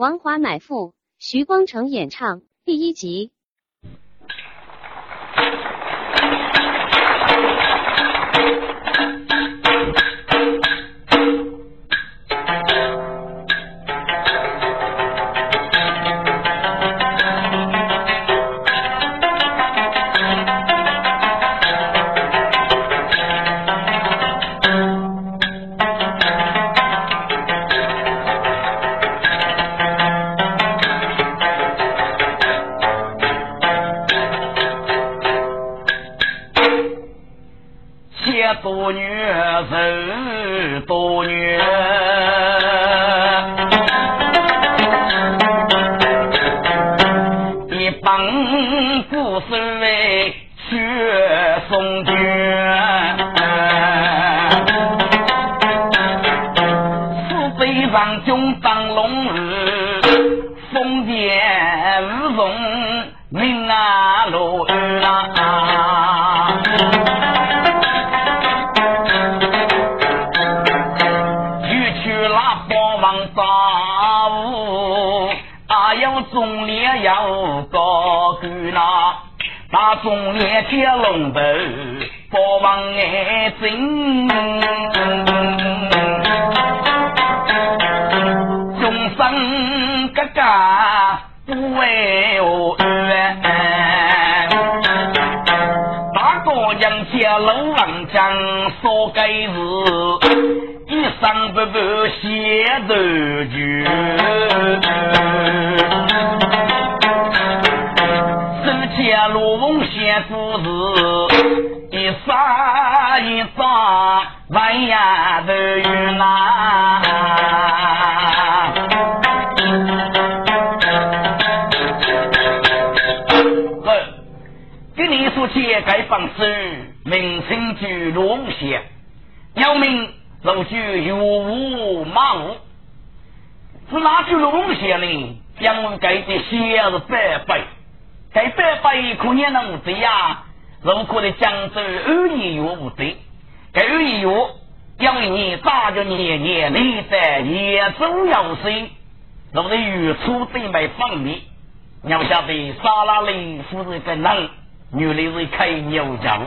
王华买父，徐光成演唱，第一集。中年要高举那，那中年接龙头，包王眼睛。众生哥哥不为我冤，大哥人家老王讲说该是。一生不不写奏卷，生前落红写故事，一生一生万言都难。呵，给你说，写该放手，名生就龙写，要命。老君有无忙？是哪句龙闲呢？将我给的闲是白白，该白白可也能醉呀。如果在江州二年有无醉？二年有，因为年打着年年累在年中养生。弄得月初得买蜂蜜，娘晓的沙拉里夫人在人，女的是开牛场。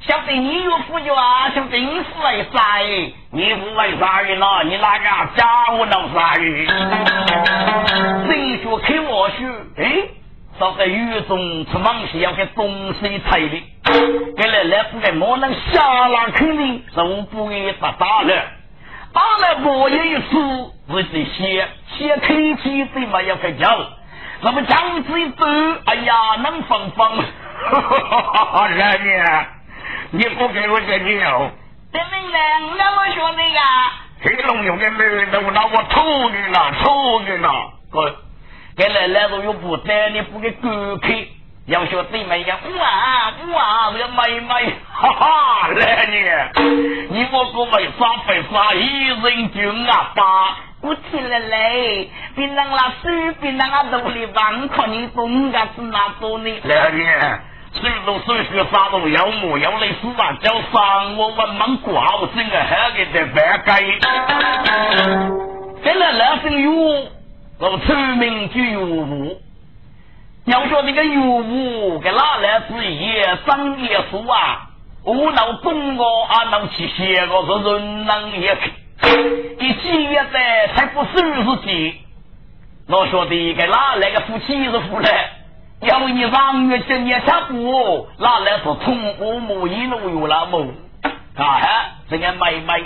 想得你有富有啊？晓得你是为啥？你不为啥人了？你哪个家务能啥人？人学开我学，哎。说在雨中出忙时要给东西拆的，给来来不给莫能下拉肯定是不给打打了，打了莫也一次，是这些些开机最嘛要开叫，那么将子一走，哎呀能放放，哈哈哈哈二爷，你不给我个牛？怎么呢？那么说的呀？黑龙有个妹子，我拿我抽你了，抽你了，哥。给奶奶都又不带，你不给狗开，要说对妹呀，哇哇，这个妹妹，哈哈，来你，你我个为啥为啥一人就阿爸，我听了嘞，别人那水，别人那肚里忘，看你东家是哪多呢？来你，水都水学啥都要么要类似啊，叫上我文盲挂我整个还给在白改，给来来生有。我出名就有武，要说这个有武，给哪来之也生也熟啊！我能懂我，啊能去写我，是人能也去。一记一代才不收拾己。我说的给哪来个夫妻是夫嘞？要你上月今年下步，哪来是从我母一路有了么？啊哈，这个妹妹，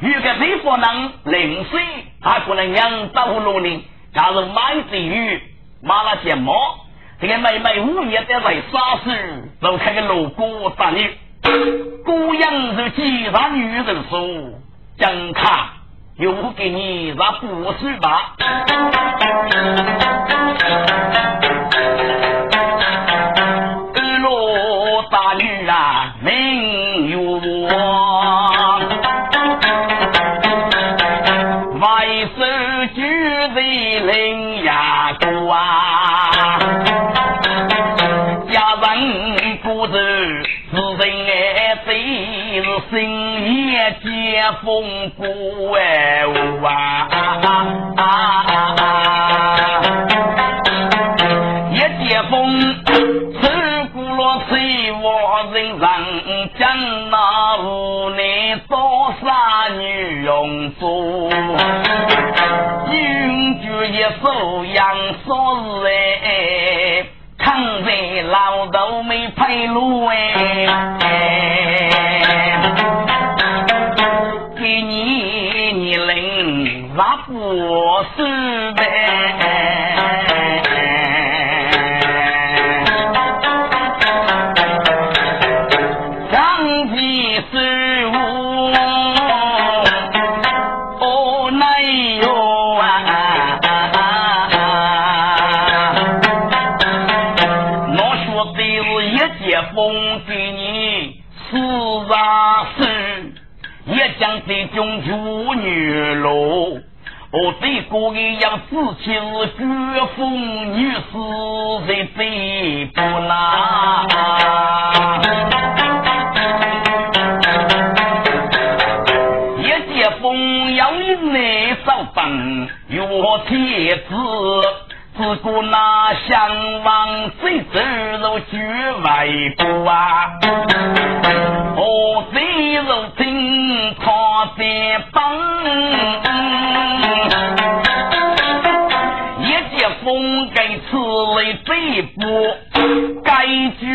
如果你不能零碎，还不能养走路呢？假如买地鱼，买了些毛，这个妹妹午夜在在沙市，都开个路过打你，姑娘是几大女人说，真看又给你那不是吧？风过哎啊，一接风，吹过了吹我人人将那屋内多少女用做，永绝一手养说事哎，看在老豆没配路哎。风给你四大事，也讲这种妇女喽。我对过一样自气是绝风女士在这不难。若天子，只顾那相望谁走入局外不啊？我最如听他在帮。风该此类这步，该句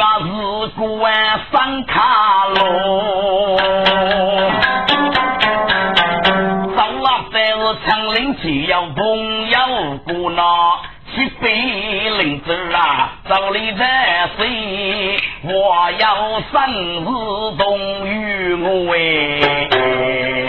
啊是关三卡喽。张老在是长林去要朋友过那西北林子啊，找你在谁？我要生日同与我哎。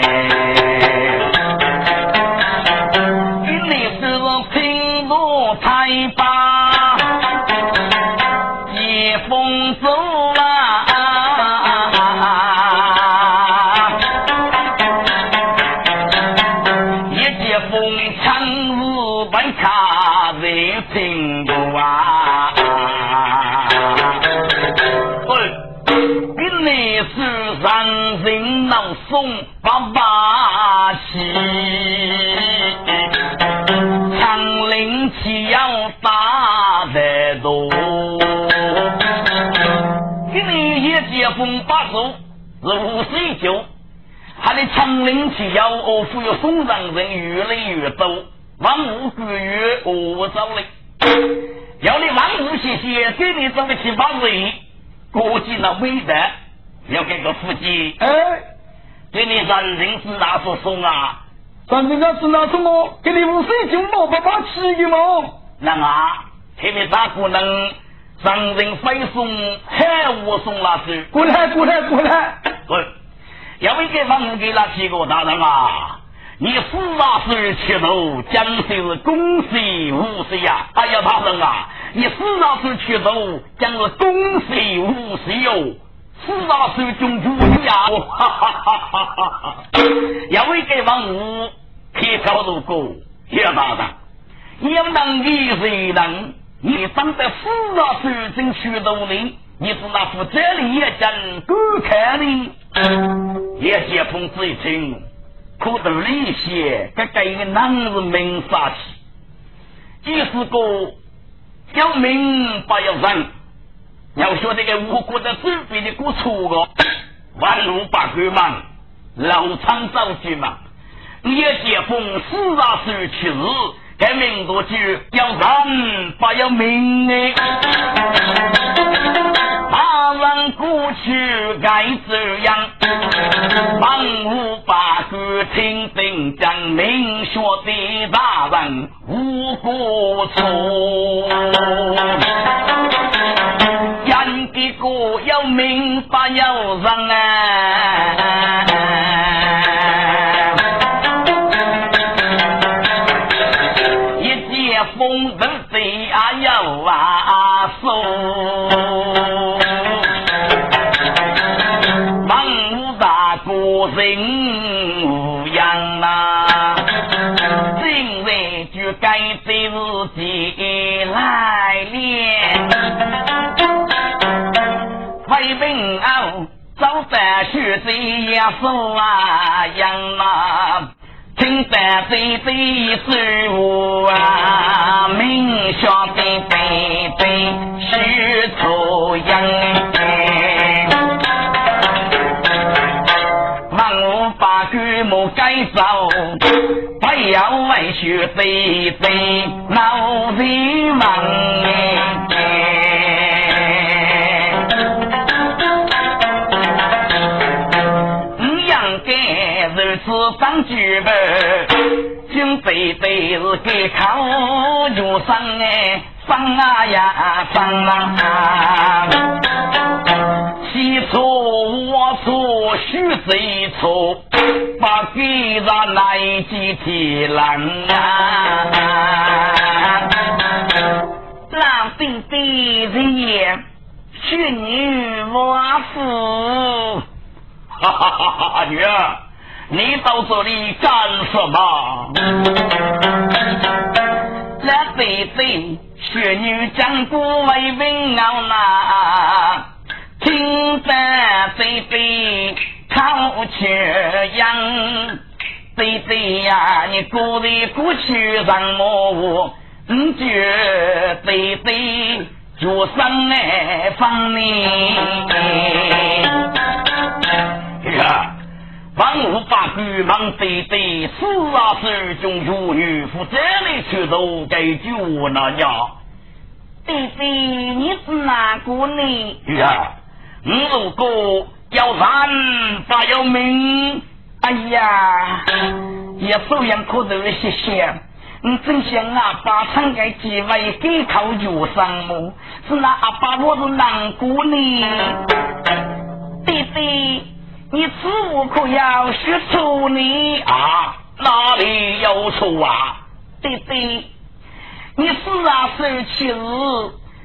五十九，他的长林起要哦，富有送上人越来越多，万物归于我走了。要你万物谢谢，给你这么七八岁，国际那没得，要给个腹肌。哎。给你人人是哪所送啊？人人那是哪什么？给你五十九毛八八七的么？那啊，给你咋可能人人飞送，海我送那去？过来过来过来！滚！要为给房给那几个大人啊！你四大岁吃头，将是恭喜无喜呀！哎呀，大人啊，你四大岁吃头，将是恭喜无喜哟！四大手中主呀！哈哈哈哈哈哈！要为给房屋开条路过，要大人，要能力谁能？你当在四大手中去头里，你是那副这里也真够看的。叶先锋这一听，可得理些，这个一个男人名杀气，即是个要命不要人。要说这个吴国的准备的过错个，万路八关嘛，老长早去嘛，你要接风四大岁去日，该民族就要人不要命哎，去该这样，万物八卦听兵将明学的大人无过错，人的歌要明白要人啊。来练，为民后早饭学谁也送啊样呐。听得飞飞水舞啊，明晓得飞飞为学飞飞闹人忙。是张举辈，今辈辈是给考学生哎，上啊呀上啊！起初我错，许谁错？把给他来几天难啊！老弟弟人言，许女我父，哈哈哈哈！女儿。你到这里干什么？那对对，雪女将古为文傲呐，靠缺氧。对对呀，你过得过去让我，你觉对对就上来放你。呀。万物把鬼忙对对，四啊手中有女夫，这里去都该救我那家。弟弟，你是哪个呢？呀，你如果要人不要命，哎呀，也手样可头谢谢。你真想阿爸唱个几位给靠脚上么？是那阿爸我是难过呢，弟弟。你此物可要学错呢？啊，哪里有错啊？弟弟，你是啊十七日，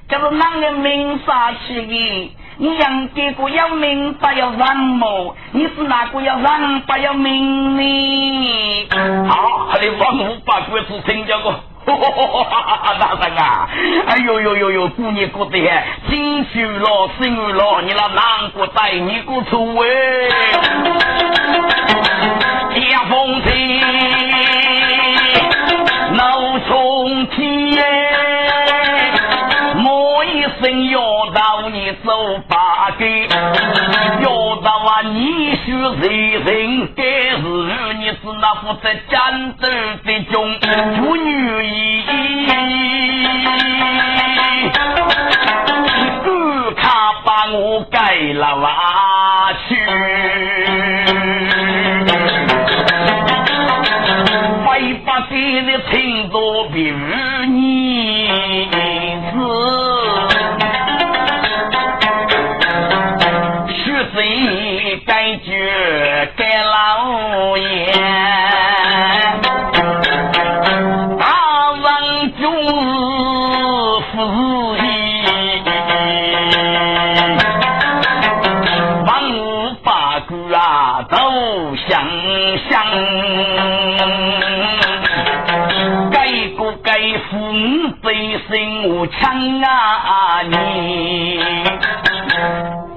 叫做哪个明杀起的？你养这个要命不要人么？你是哪个要人不要命呢？好，还得王五把鬼子听见过。大人啊！哎呦呦呦呦，姑娘过得金秋了，生老，你那难过带你过错哎！江风起，八给，要到啊你须人人该是你是那负责战斗的中妇女。我改了娃去，为把给的听多比你心强啊！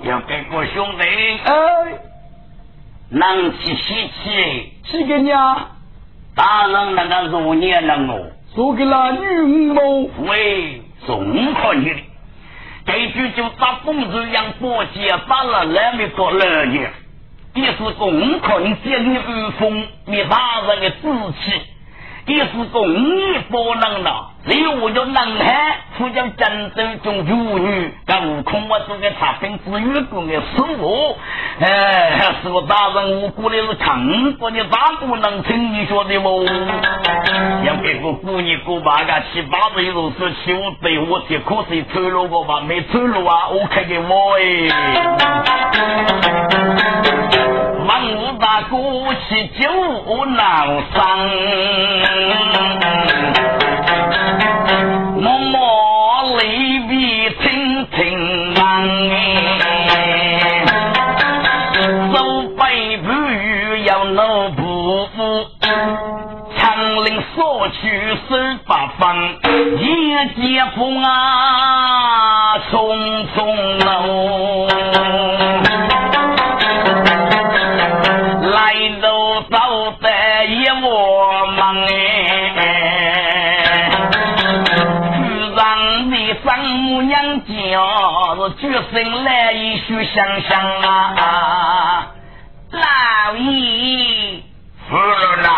你要给个兄弟哎，能起喜气，起给你啊！大人那个如年人哦，说给那女某喂，中可你的，这句就打风子样波姐打了那么多人年，也是功课你见你威风，你大人的志气。也是公义不能了。只有我叫能汉，富叫战斗中妇女，但悟空我做个差评之员工的师傅。哎，师傅大人，我过来是看过你大不能听，你说的不？要给个姑娘过八个七八岁都是七五对我的可是走路过吧？没走路啊，我看给我哎。起九难生，默默泪比听听忙。走北步要努步，长岭所去十八方，一劫风啊匆匆路。决心来一宿想想啊，老爷，夫人呐，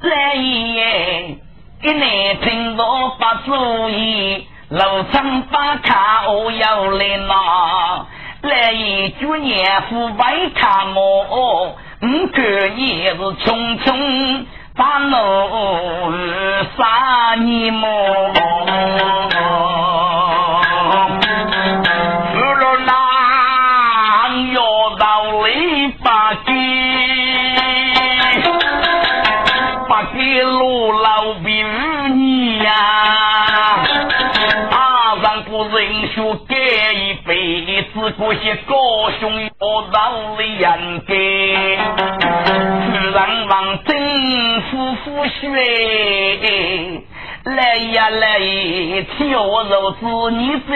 老爷给你听我把主意，楼上把卡我要来拿，来一句年富白卡我。五个也是匆匆把路三年么？子过些高兄要到里人给。夫妇血，来呀来，跳肉子你最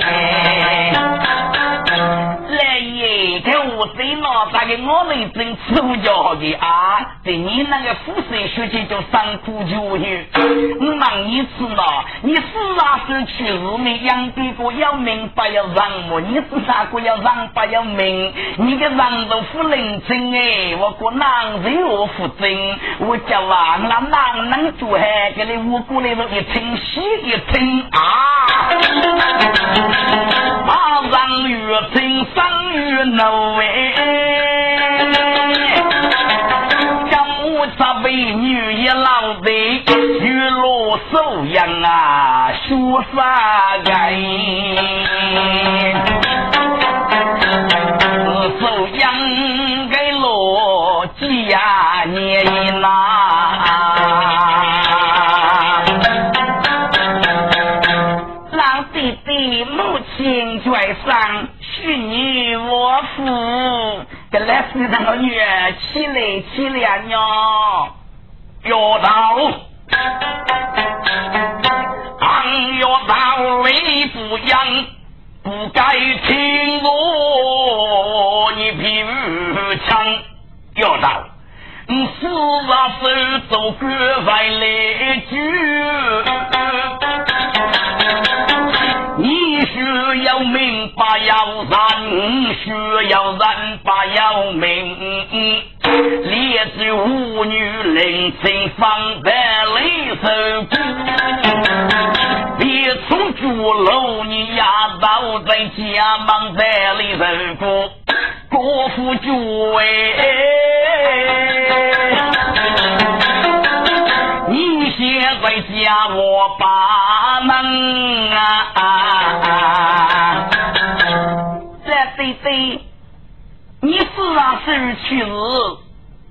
爱。来耶！看我在哪打给我们真吃不着的啊！对你那个富士学姐叫三苦九血，我问你次了，你四十岁去日美养爹个要明白要让么？你是啥个要让白要明？你的让都不认真哎！我过男人我负真，我叫啊，那男人做还给你我过来了一听西一听啊，马上越听上越怒哎，今我这美女也老得玉罗手样啊，说啥爱？手样给罗几年呐。上，许你我父，这来是那个女儿起来起来呢，要到，俺要到雷不扬，不该听我你皮枪，要到，你四啊手走过外来句。需要明白要人，需要人把要命。列举妇女临亲放在里头，别从主楼你压倒在家忙在里头过，国父主哎。在家我把门啊！这对对，你四啊十去世，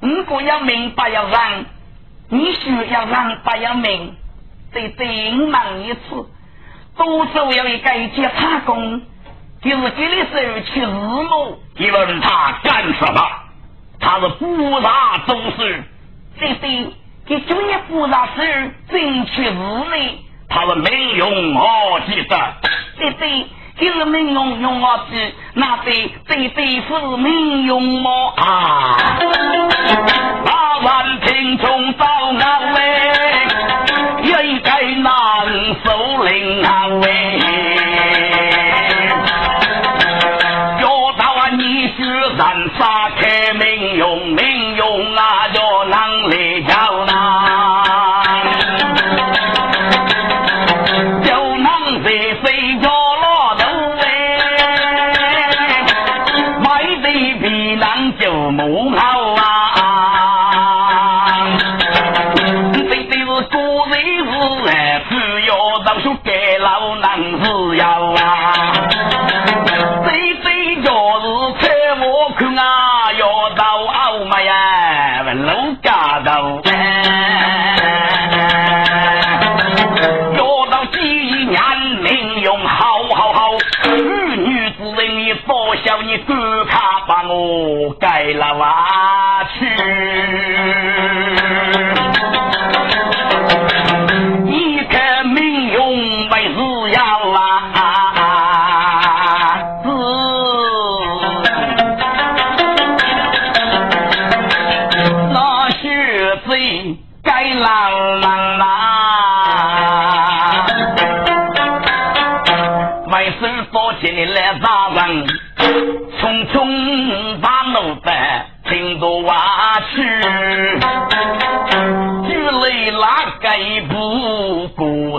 如果要明白要让，你需要让不要明。对对，我问一次，多少要一个接他工，就是给你时去日么？你问他干什么？他是不大宗师。对对。给主业不让事，争取无内，他是没用我记得。对对，就是没用用我记，那对对对是没用么？啊！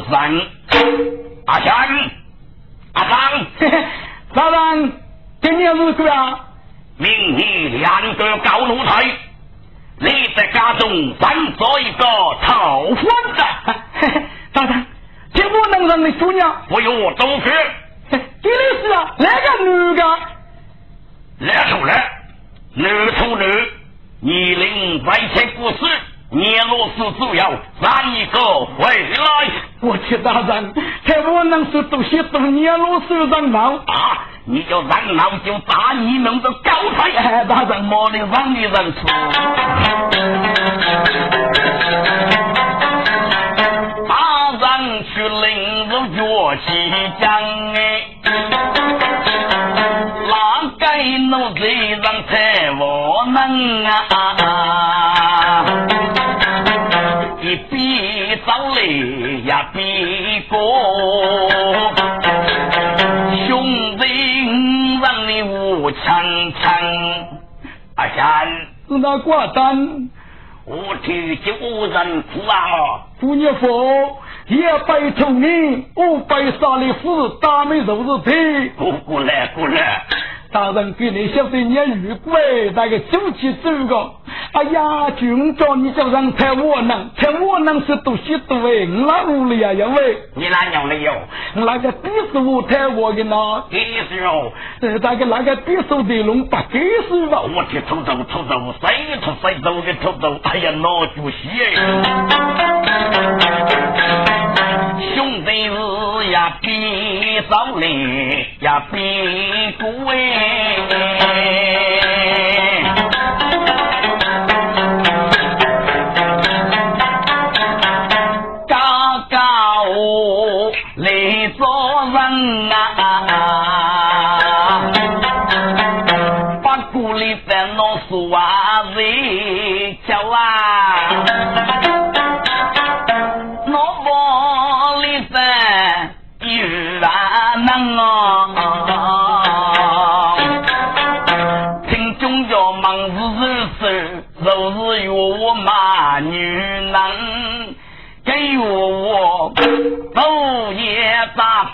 过山。阿强，阿张，大人，今年日子啊，明日两个高露台，你在家中反做一个套房子。大三，这我能让你姑娘不用我多说。这里是啊，那个女的。来出来，女出男，年龄外切不死，年老死主要让一个回来。我去大人，他不能是多些多年老死人闹啊！你就让老就打你弄个高台，大人莫的让你认错。阿贤，那挂单，我替旧人哭啊！姑娘佛，也拜托你，我拜杀的夫大美肉子腿，过过来过来。大人给你晓得你遇鬼，那个走起走个，哎呀，军长你就人太窝囊，太窝囊是多些多哎，哪屋里呀？因为你哪样的有？那个笔是我太窝的呢？笔是哦，呃，那个那个笔手的龙不给是吧？我去偷走偷走，谁偷谁走的偷走，哎呀，老主席兄弟是呀，比早来呀，比过哎，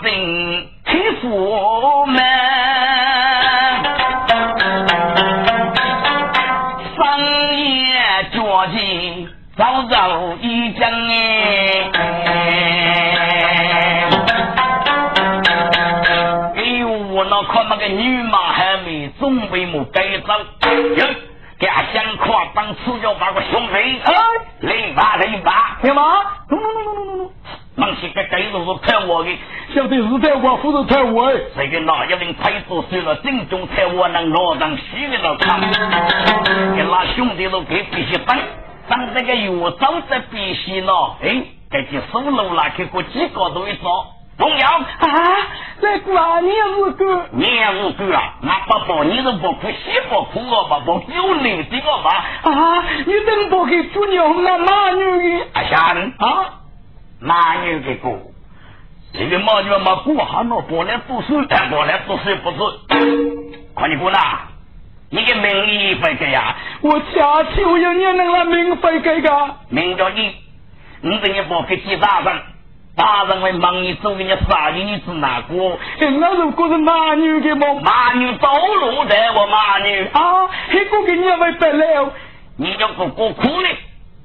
夜打拼欺负们，深夜脚进早早一将哎，哎我那看那个女马还没准备么改造。家乡夸当吃药把个兄弟，哎，来吧来吧，干嘛？弄弄弄弄弄弄弄，忙些个盖都是太我的，晓得是太我，不是太我哎。这个哪一名太子说了，正宗太我能老上虚的了看，给那兄弟都给必须等，等这个药早在必须了，哎，该去收楼了，去过几个都一找。同样啊，这过年日子，年日子啊，那不包你都不哭，媳妇哭我吧，不有你这个吧？啊，你怎不给主娘那马女的？阿贤啊，马女的歌，这个马女嘛过哈那过来读书，过来不是不是？快你过来，你的名义不给呀？我家就有你能让名会给个？名叫你，你等你不给几大人。大人为忙你走给你杀的女子哪个？那如果是马女的么？马女走路的我马女啊，那个给你为白了，你就不过苦呢？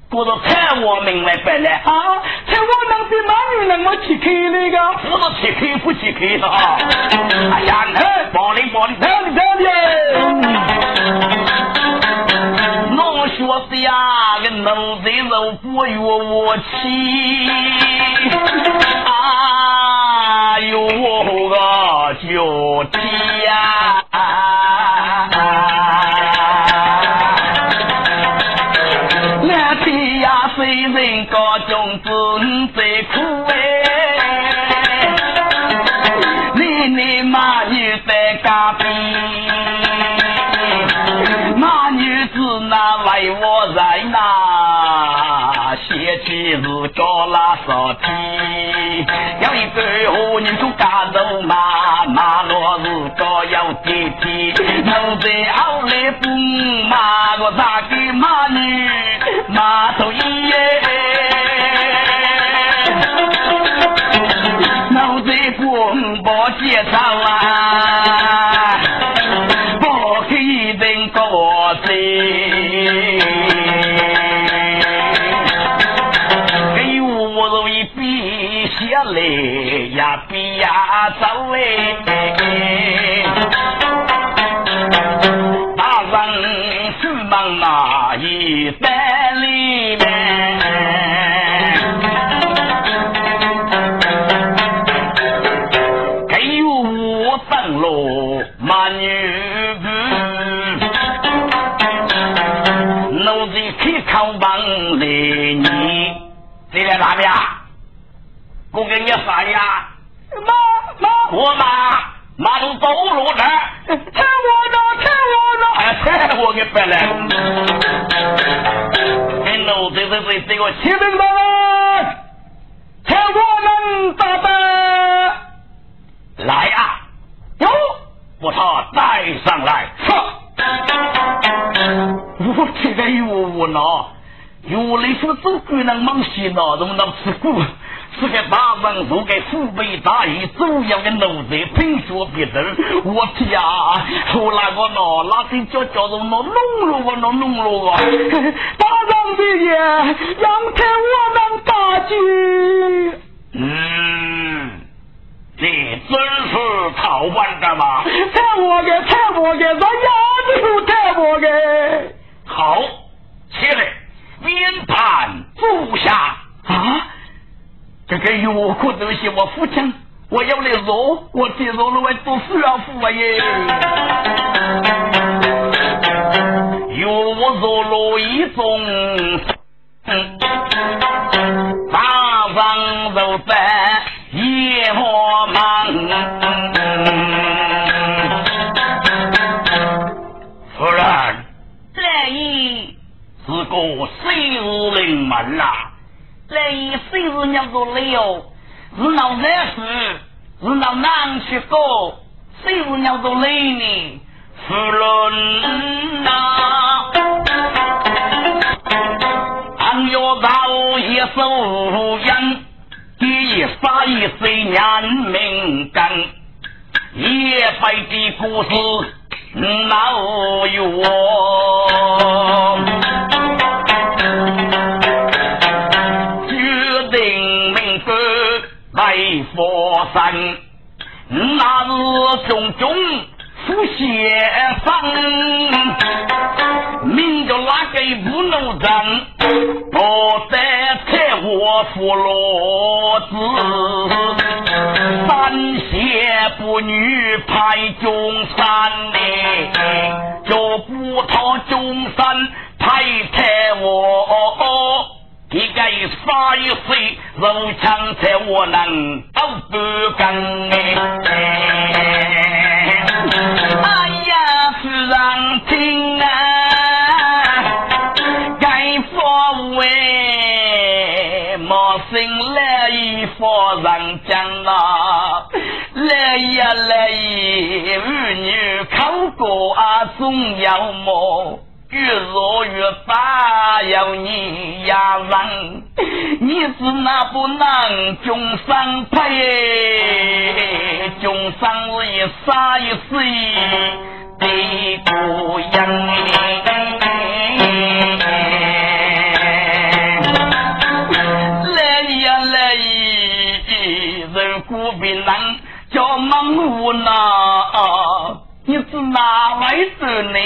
过着菜我明白白了啊，菜我能比马女那么吃开那个？不是去开不去开的啊！哎呀，那帮你帮你，这样这样的，我说的呀，个奴才肉不与我气，哎呦我个脚气呀！高中子最苦哎，你你马女在家边，马女子那为我人呐，嫌弃是高拉少天，有一个好人就家头马，马落是高要地天，能在后介绍啊，看我给白了。哎，奴才这个启禀大人，看我能咋办？来啊，哟。把他带上来。我这个有我呢，有来说走鬼能忙些呢，容能吃苦。是个大文武给父辈大义，主要的奴才品学别人。我天啊，后来我喏，那些叫叫做喏弄了我喏弄了我。大人的爷，让开我们大局。嗯。你真是逃班的嘛？太我的，太我的，咱丫头太我的。好，起来，面盘坐下。啊，这个有苦东西，我父亲，我要来做，我接受了，我做师傅啊耶。有我做了一种，大方走在。夜莫忙，夫人，来意是个谁日临门呐？来意谁日娘做了？是闹难事，是闹难去过，谁是娘做累呢？夫人呐，俺要到一手烟。第一杀一岁年命根，一百的故事闹有。山，那是种种福先生，名叫哪个不能争，不得财我福罗子，三邪不女派中山呢，叫不讨中山派财我，一个杀一岁肉枪才我能都不干哎。哎呀，夫人听啊，该佛为莫生来与夫人讲啊，来呀来，儿女口过啊，总要么。与雨若雨打要你呀人，你是那不能终生陪，终生是一杀一死的孤人。来呀来，人孤别人叫忙无奈。你是哪位子呢？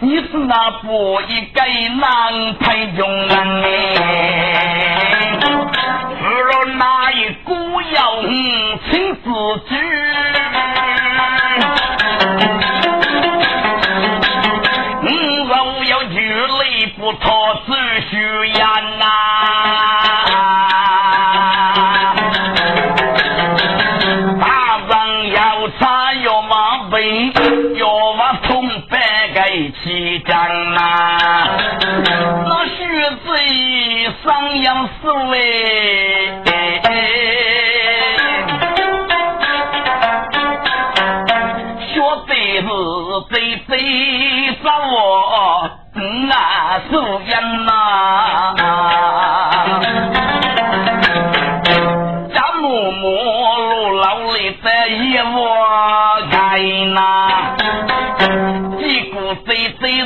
你是那不一该男配中人哎？除了那一股要亲自知，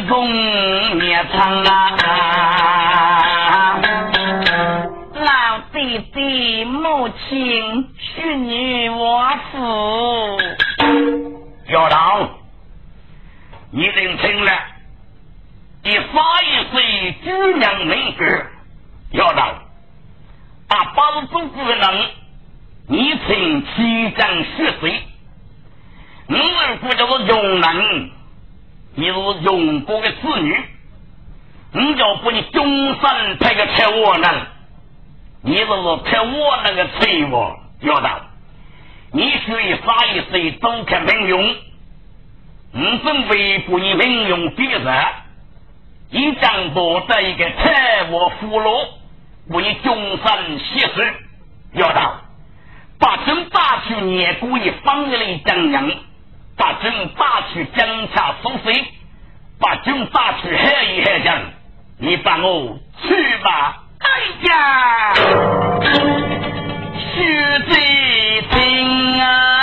贼贼中灭场啊！老弟弟，母亲许你我父。校长，你认清了，第八一岁举娘名格，小党，把八十祖国能，你请七长十岁。你如果叫做永能，你是永国的子女，你就不你终身配个吃我能，你就是吃我那个财物要到，你需要啥意思都看命用，你准备不你命用别人，你将多得一个财物俘虏，为终身牺牲。要到，把正大去年故意放的张扬。把军打去江夏苏水，把军打去海一海江，你帮我去吧。哎呀，徐贼听啊！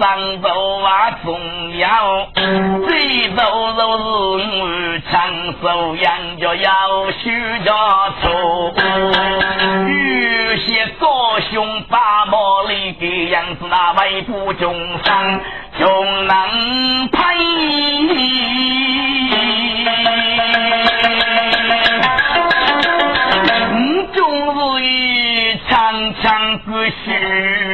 上头啊重要，最多都是我长寿养着要许家错。有些高兄把毛里的样子，那为不中伤，穷能配。你终是一长长故事。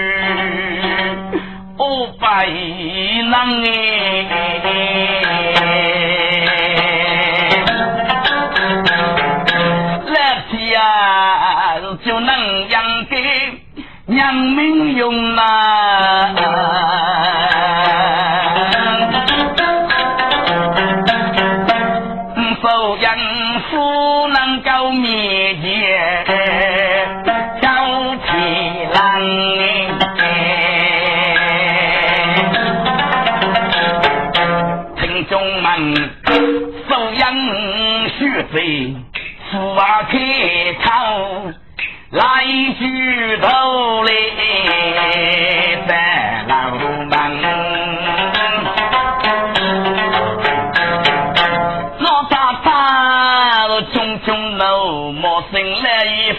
五百人哎，来家就能养给娘们用啊！收养夫能够灭绝。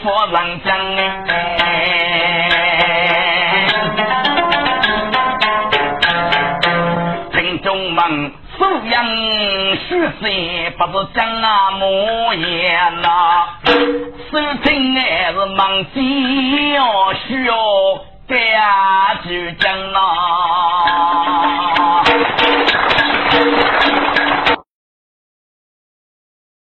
我郎将哎，城中门，苏杨许三不是将啊模样呐，苏秦也是忙急哦，需要别去争呐。